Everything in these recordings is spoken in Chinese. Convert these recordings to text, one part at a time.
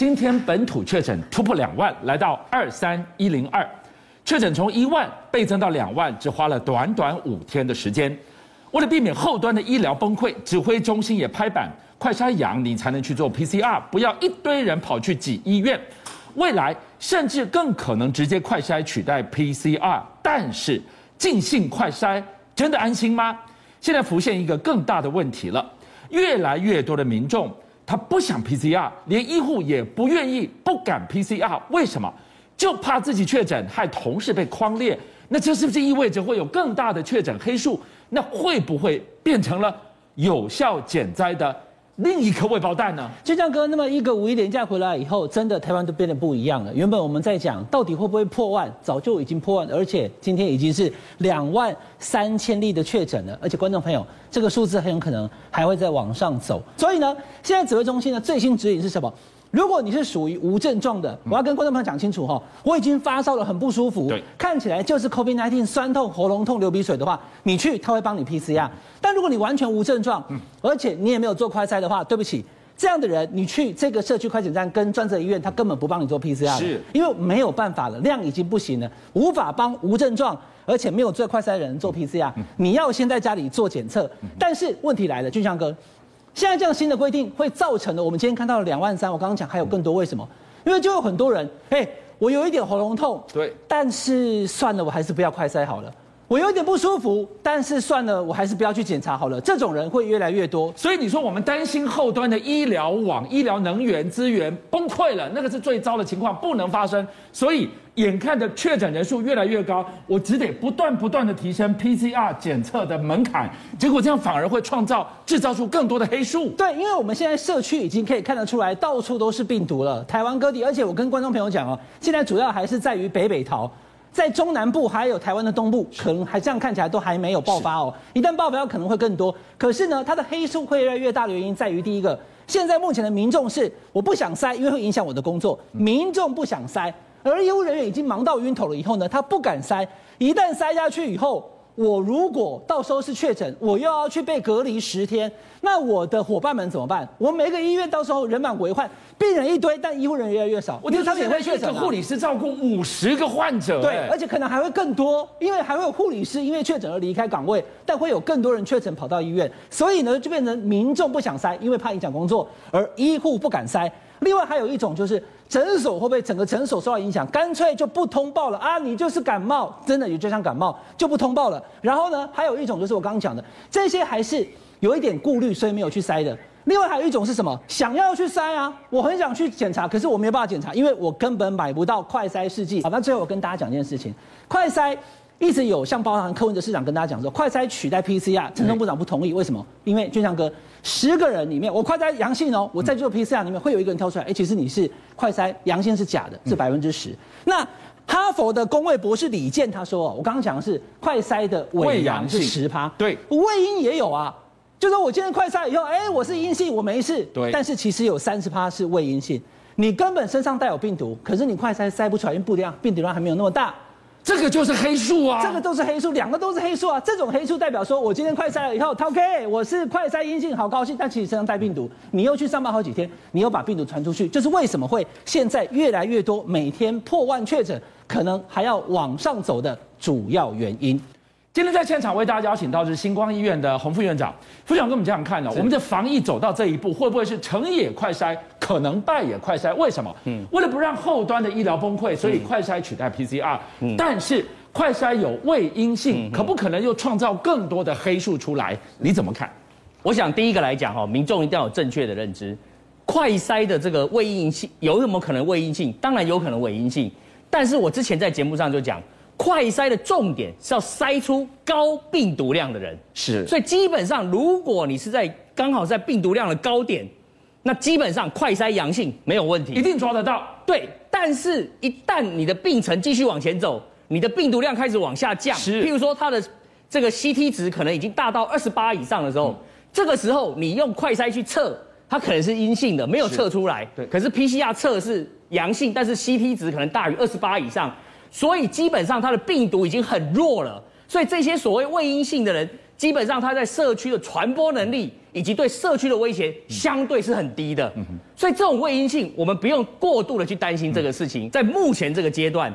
今天本土确诊突破两万，来到二三一零二，确诊从一万倍增到两万，只花了短短五天的时间。为了避免后端的医疗崩溃，指挥中心也拍板，快筛阳你才能去做 PCR，不要一堆人跑去挤医院。未来甚至更可能直接快筛取代 PCR。但是尽兴快筛真的安心吗？现在浮现一个更大的问题了，越来越多的民众。他不想 PCR，连医护也不愿意、不敢 PCR，为什么？就怕自己确诊，害同事被框列。那这是不是意味着会有更大的确诊黑数？那会不会变成了有效减灾的？另一颗未爆弹呢？就像哥，那么一个五一连假回来以后，真的台湾都变得不一样了。原本我们在讲到底会不会破万，早就已经破万，而且今天已经是两万三千例的确诊了。而且观众朋友，这个数字很有可能还会再往上走。所以呢，现在指挥中心的最新指引是什么？如果你是属于无症状的，我要跟观众朋友讲清楚哈，我已经发烧了，很不舒服，看起来就是 COVID-19 酸痛、喉咙痛、流鼻水的话，你去他会帮你 PCR。但如果你完全无症状，而且你也没有做快筛的话，对不起，这样的人你去这个社区快检站跟专责医院，他根本不帮你做 PCR，是，因为没有办法了，量已经不行了，无法帮无症状而且没有做快筛的人做 PCR。你要先在家里做检测，但是问题来了，俊祥哥。现在这样新的规定会造成的，我们今天看到了两万三，我刚刚讲还有更多，为什么？因为就有很多人，哎，我有一点喉咙痛，对，但是算了，我还是不要快塞好了。我有点不舒服，但是算了，我还是不要去检查好了。这种人会越来越多，所以你说我们担心后端的医疗网、医疗能源资源崩溃了，那个是最糟的情况，不能发生。所以眼看着确诊人数越来越高，我只得不断不断的提升 PCR 检测的门槛，结果这样反而会创造制造出更多的黑数。对，因为我们现在社区已经可以看得出来，到处都是病毒了，台湾各地，而且我跟观众朋友讲哦，现在主要还是在于北北桃。在中南部还有台湾的东部，可能还这样看起来都还没有爆发哦。一旦爆发，可能会更多。可是呢，它的黑数会越来越大的原因在于，第一个，现在目前的民众是我不想塞，因为会影响我的工作。民众不想塞，而医务人员已经忙到晕头了以后呢，他不敢塞。一旦塞下去以后，我如果到时候是确诊，我又要去被隔离十天，那我的伙伴们怎么办？我每个医院到时候人满为患。病人一堆，但医护人员越来越少。我觉得他们也会确诊。护理师照顾五十个患者，对，而且可能还会更多，因为还会有护理师因为确诊而离开岗位，但会有更多人确诊跑到医院，所以呢，就变成民众不想塞，因为怕影响工作，而医护不敢筛。另外还有一种就是诊所会不会整个诊所受到影响，干脆就不通报了啊？你就是感冒，真的你就像感冒就不通报了。然后呢，还有一种就是我刚刚讲的，这些还是有一点顾虑，所以没有去筛的。另外还有一种是什么？想要去筛啊，我很想去检查，可是我没有办法检查，因为我根本买不到快筛试剂。好，那最后我跟大家讲一件事情，快筛一直有像包含柯文哲市长跟大家讲说，快筛取代 PCR，陈时中部长不同意，为什么？因为俊相哥，十个人里面我快筛阳性哦，我在做 PCR 里面会有一个人挑出来，哎，其实你是快筛阳性是假的，是百分之十。那哈佛的工位博士李健他说，我刚刚讲的是快筛的伪阳是十趴，对，伪阴也有啊。就说我今天快筛以后，哎，我是阴性，我没事。对。但是其实有三十趴是伪阴性，你根本身上带有病毒，可是你快筛筛不出来，因为不量病毒量还没有那么大。这个就是黑数啊！这个都是黑数，两个都是黑数啊！这种黑数代表说我今天快筛了以后，OK，我是快筛阴性，好高兴。但其实身上带病毒，你又去上班好几天，你又把病毒传出去，就是为什么会现在越来越多，每天破万确诊，可能还要往上走的主要原因。今天在现场为大家邀请到是星光医院的洪副院长，副院长跟我们这样看呢，我们的防疫走到这一步，会不会是成也快筛，可能败也快筛？为什么？嗯，为了不让后端的医疗崩溃，所以快筛取代 PCR。嗯，但是快筛有未阴性，可不可能又创造更多的黑数出来？你怎么看？我想第一个来讲哈，民众一定要有正确的认知，快筛的这个未阴性有什么可能未阴性？当然有可能伪阴性，但是我之前在节目上就讲。快筛的重点是要筛出高病毒量的人，是，所以基本上，如果你是在刚好在病毒量的高点，那基本上快筛阳性没有问题，一定抓得到。对，但是一旦你的病程继续往前走，你的病毒量开始往下降，是，譬如说它的这个 CT 值可能已经大到二十八以上的时候，嗯、这个时候你用快筛去测，它可能是阴性的，没有测出来，对，可是 PCR 测是阳性，但是 CT 值可能大于二十八以上。所以基本上它的病毒已经很弱了，所以这些所谓伪阴性的人，基本上他在社区的传播能力以及对社区的威胁相对是很低的。所以这种未阴性，我们不用过度的去担心这个事情。在目前这个阶段，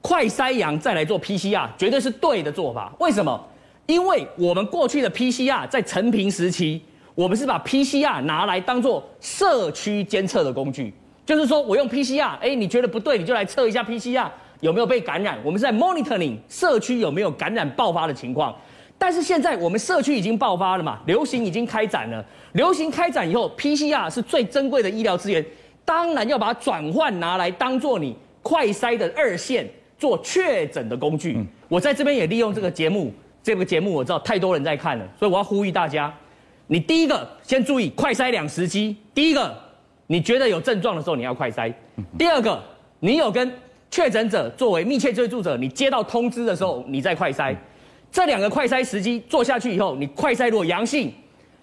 快筛阳再来做 PCR，绝对是对的做法。为什么？因为我们过去的 PCR 在成平时期，我们是把 PCR 拿来当做社区监测的工具，就是说我用 PCR，哎，你觉得不对，你就来测一下 PCR 有没有被感染。我们是在 monitoring 社区有没有感染爆发的情况。但是现在我们社区已经爆发了嘛，流行已经开展了，流行开展以后，PCR 是最珍贵的医疗资源，当然要把它转换拿来当做你快筛的二线做确诊的工具。嗯、我在这边也利用这个节目。这个节目我知道太多人在看了，所以我要呼吁大家，你第一个先注意快筛两时机。第一个，你觉得有症状的时候你要快筛；第二个，你有跟确诊者作为密切接触者，你接到通知的时候你再快筛。这两个快筛时机做下去以后，你快筛如果阳性，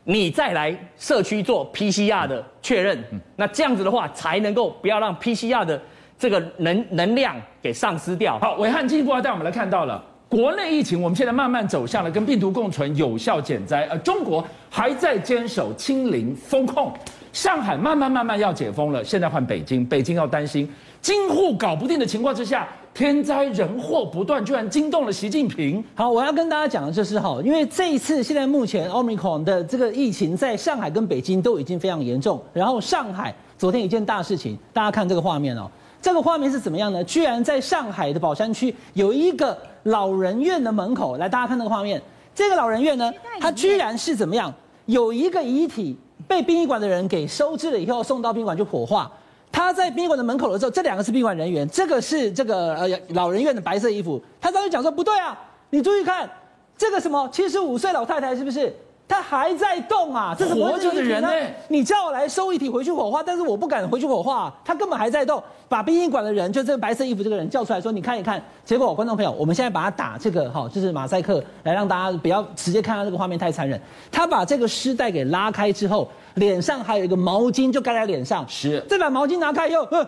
你再来社区做 PCR 的确认。那这样子的话，才能够不要让 PCR 的这个能能量给丧失掉。好，伟汉进一步要带我们来看到了。国内疫情，我们现在慢慢走向了跟病毒共存、有效减灾，而中国还在坚守清零封控。上海慢慢慢慢要解封了，现在换北京，北京要担心京沪搞不定的情况之下，天灾人祸不断，居然惊动了习近平。好，我要跟大家讲的就是哈，因为这一次现在目前 Omicron 的这个疫情在上海跟北京都已经非常严重，然后上海昨天一件大事情，大家看这个画面哦。这个画面是怎么样呢？居然在上海的宝山区有一个老人院的门口，来，大家看那个画面。这个老人院呢，它居然是怎么样？有一个遗体被殡仪馆的人给收治了以后，送到殡仪馆去火化。他在宾馆的门口的时候，这两个是宾馆人员，这个是这个呃老人院的白色衣服。他当时讲说不对啊，你注意看这个什么七十五岁老太太是不是？他还在动啊！这是活着的人呢。你叫我来收遗体回去火化，但是我不敢回去火化。他根本还在动，把殡仪馆的人，就这个白色衣服这个人叫出来说：“你看一看。”结果，观众朋友，我们现在把它打这个哈，就是马赛克，来让大家不要直接看到这个画面太残忍。他把这个尸袋给拉开之后，脸上还有一个毛巾，就盖在脸上。是。再把毛巾拿开以后，呃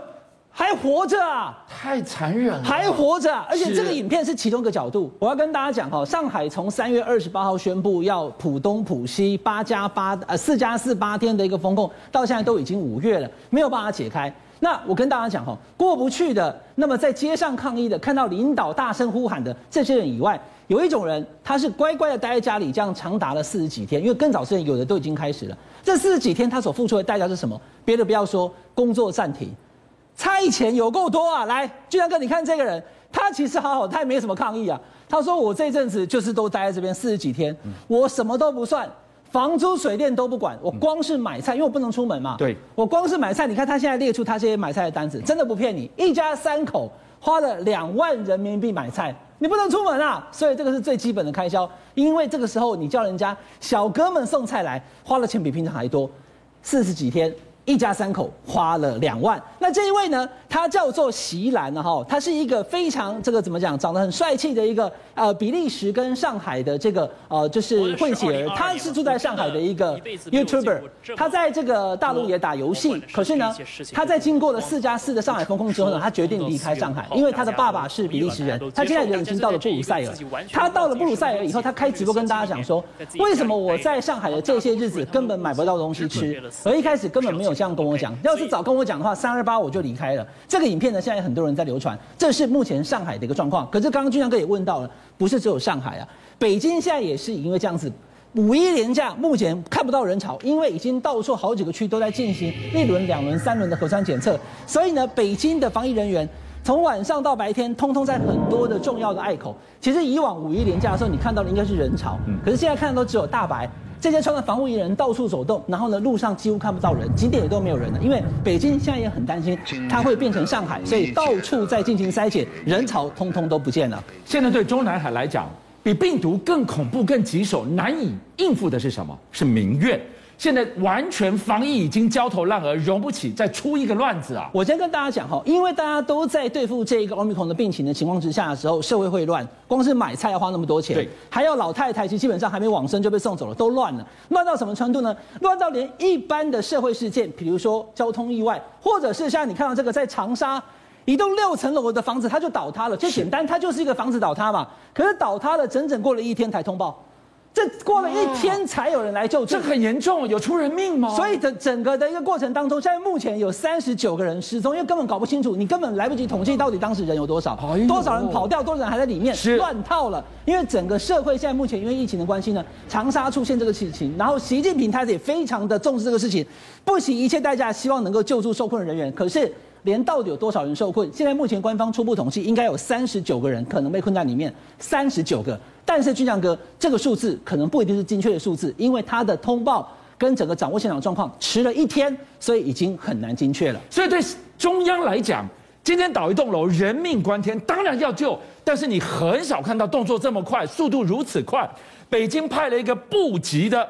还活着啊！太残忍了，还活着啊！而且这个影片是其中一个角度。我要跟大家讲哈，上海从三月二十八号宣布要浦东、浦西八加八呃四加四八天的一个封控，到现在都已经五月了，没有办法解开。那我跟大家讲哈，过不去的，那么在街上抗议的，看到领导大声呼喊的这些人以外，有一种人他是乖乖的待在家里，这样长达了四十几天，因为更早之前有的都已经开始了。这四十几天他所付出的代价是什么？别的不要说，工作暂停。差钱有够多啊！来，俊相哥，你看这个人，他其实好好，他也没什么抗议啊。他说：“我这阵子就是都待在这边四十几天，我什么都不算，房租水电都不管，我光是买菜，因为我不能出门嘛。对，我光是买菜，你看他现在列出他这些买菜的单子，真的不骗你，一家三口花了两万人民币买菜，你不能出门啊，所以这个是最基本的开销。因为这个时候你叫人家小哥们送菜来，花的钱比平常还多，四十几天。”一家三口花了两万。那这一位呢？他叫做席兰呢，哈，他是一个非常这个怎么讲，长得很帅气的一个呃比利时跟上海的这个呃就是混血儿。他是住在上海的一个 YouTuber，他在这个大陆也打游戏。可是呢，他在经过了四加四的上海封控之后呢，他决定离开上海，因为他的爸爸是比利时人。他现在人已经到了布鲁塞尔。他到了布鲁塞尔以后，他开直播跟大家讲说，为什么我在上海的这些日子根本买不到东西吃，而一开始根本没有。这样跟我讲，要是早跟我讲的话，三二八我就离开了。这个影片呢，现在很多人在流传，这是目前上海的一个状况。可是刚刚俊亮哥也问到了，不是只有上海啊，北京现在也是因为这样子，五一连假目前看不到人潮，因为已经到处好几个区都在进行一轮、两轮、三轮的核酸检测，所以呢，北京的防疫人员从晚上到白天，通通在很多的重要的隘口。其实以往五一连假的时候，你看到的应该是人潮，可是现在看到都只有大白。这些穿着防护衣的人到处走动，然后呢，路上几乎看不到人，景点也都没有人了。因为北京现在也很担心，它会变成上海，所以到处在进行筛检，人潮通通都不见了。现在对中南海来讲，比病毒更恐怖、更棘手、难以应付的是什么？是民怨。现在完全防疫已经焦头烂额，容不起再出一个乱子啊！我先跟大家讲哈，因为大家都在对付这一个奥密克戎的病情的情况之下的时候，社会会乱，光是买菜要花那么多钱，对，还有老太太其实基本上还没往生就被送走了，都乱了，乱到什么程度呢？乱到连一般的社会事件，比如说交通意外，或者是像你看到这个在长沙一栋六层楼的房子，它就倒塌了，就简单，它就是一个房子倒塌嘛。可是倒塌了整整过了一天才通报。这过了一天才有人来救助，这很严重，有出人命吗？所以整整个的一个过程当中，现在目前有三十九个人失踪，因为根本搞不清楚，你根本来不及统计到底当时人有多少，多少人跑掉，多少人还在里面乱套了。因为整个社会现在目前因为疫情的关系呢，长沙出现这个事情，然后习近平他也非常的重视这个事情，不惜一切代价希望能够救助受困的人员，可是。连到底有多少人受困？现在目前官方初步统计，应该有三十九个人可能被困在里面，三十九个。但是俊相哥，这个数字可能不一定是精确的数字，因为他的通报跟整个掌握现场状况迟了一天，所以已经很难精确了。所以对中央来讲，今天倒一栋楼，人命关天，当然要救。但是你很少看到动作这么快，速度如此快。北京派了一个部级的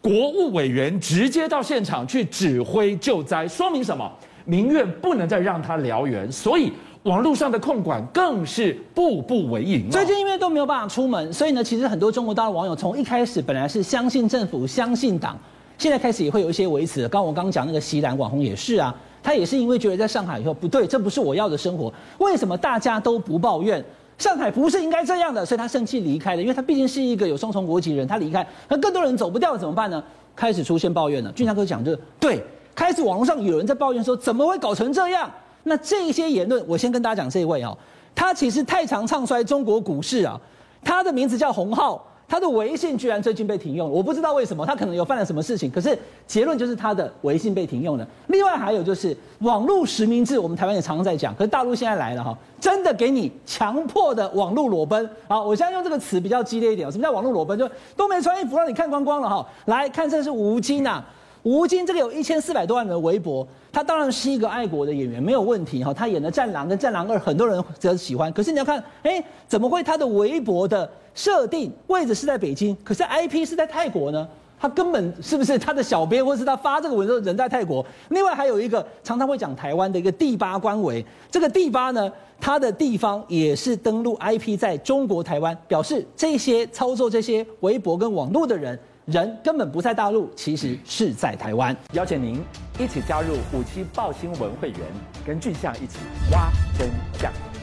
国务委员直接到现场去指挥救灾，说明什么？民怨不能再让它燎原，所以网络上的控管更是步步为营。最近因为都没有办法出门，所以呢，其实很多中国大陆网友从一开始本来是相信政府、相信党，现在开始也会有一些维持。刚我刚讲那个西兰网红也是啊，他也是因为觉得在上海以后不对，这不是我要的生活。为什么大家都不抱怨？上海不是应该这样的，所以他生气离开了。因为他毕竟是一个有双重国籍人，他离开，那更多人走不掉怎么办呢？开始出现抱怨了。俊相哥讲这对。开始网络上有人在抱怨说，怎么会搞成这样？那这些言论，我先跟大家讲这一位哦，他其实太常唱衰中国股市啊，他的名字叫洪浩，他的微信居然最近被停用了，我不知道为什么，他可能有犯了什么事情，可是结论就是他的微信被停用了。另外还有就是网络实名制，我们台湾也常常在讲，可是大陆现在来了哈，真的给你强迫的网络裸奔。好，我现在用这个词比较激烈一点，什么叫网络裸奔？就都没穿衣服让你看光光了哈，来看这是吴京呐。吴京这个有一千四百多万人的微博，他当然是一个爱国的演员，没有问题哈。他演的《战狼》跟《战狼二》，很多人则喜欢。可是你要看，哎，怎么会他的微博的设定位置是在北京，可是 IP 是在泰国呢？他根本是不是他的小编，或是他发这个文的人在泰国？另外还有一个常常会讲台湾的一个第八官微，这个第八呢，他的地方也是登录 IP 在中国台湾，表示这些操作这些微博跟网络的人。人根本不在大陆，其实是在台湾。邀请您一起加入五七报新闻会员，跟俊相一起挖真相。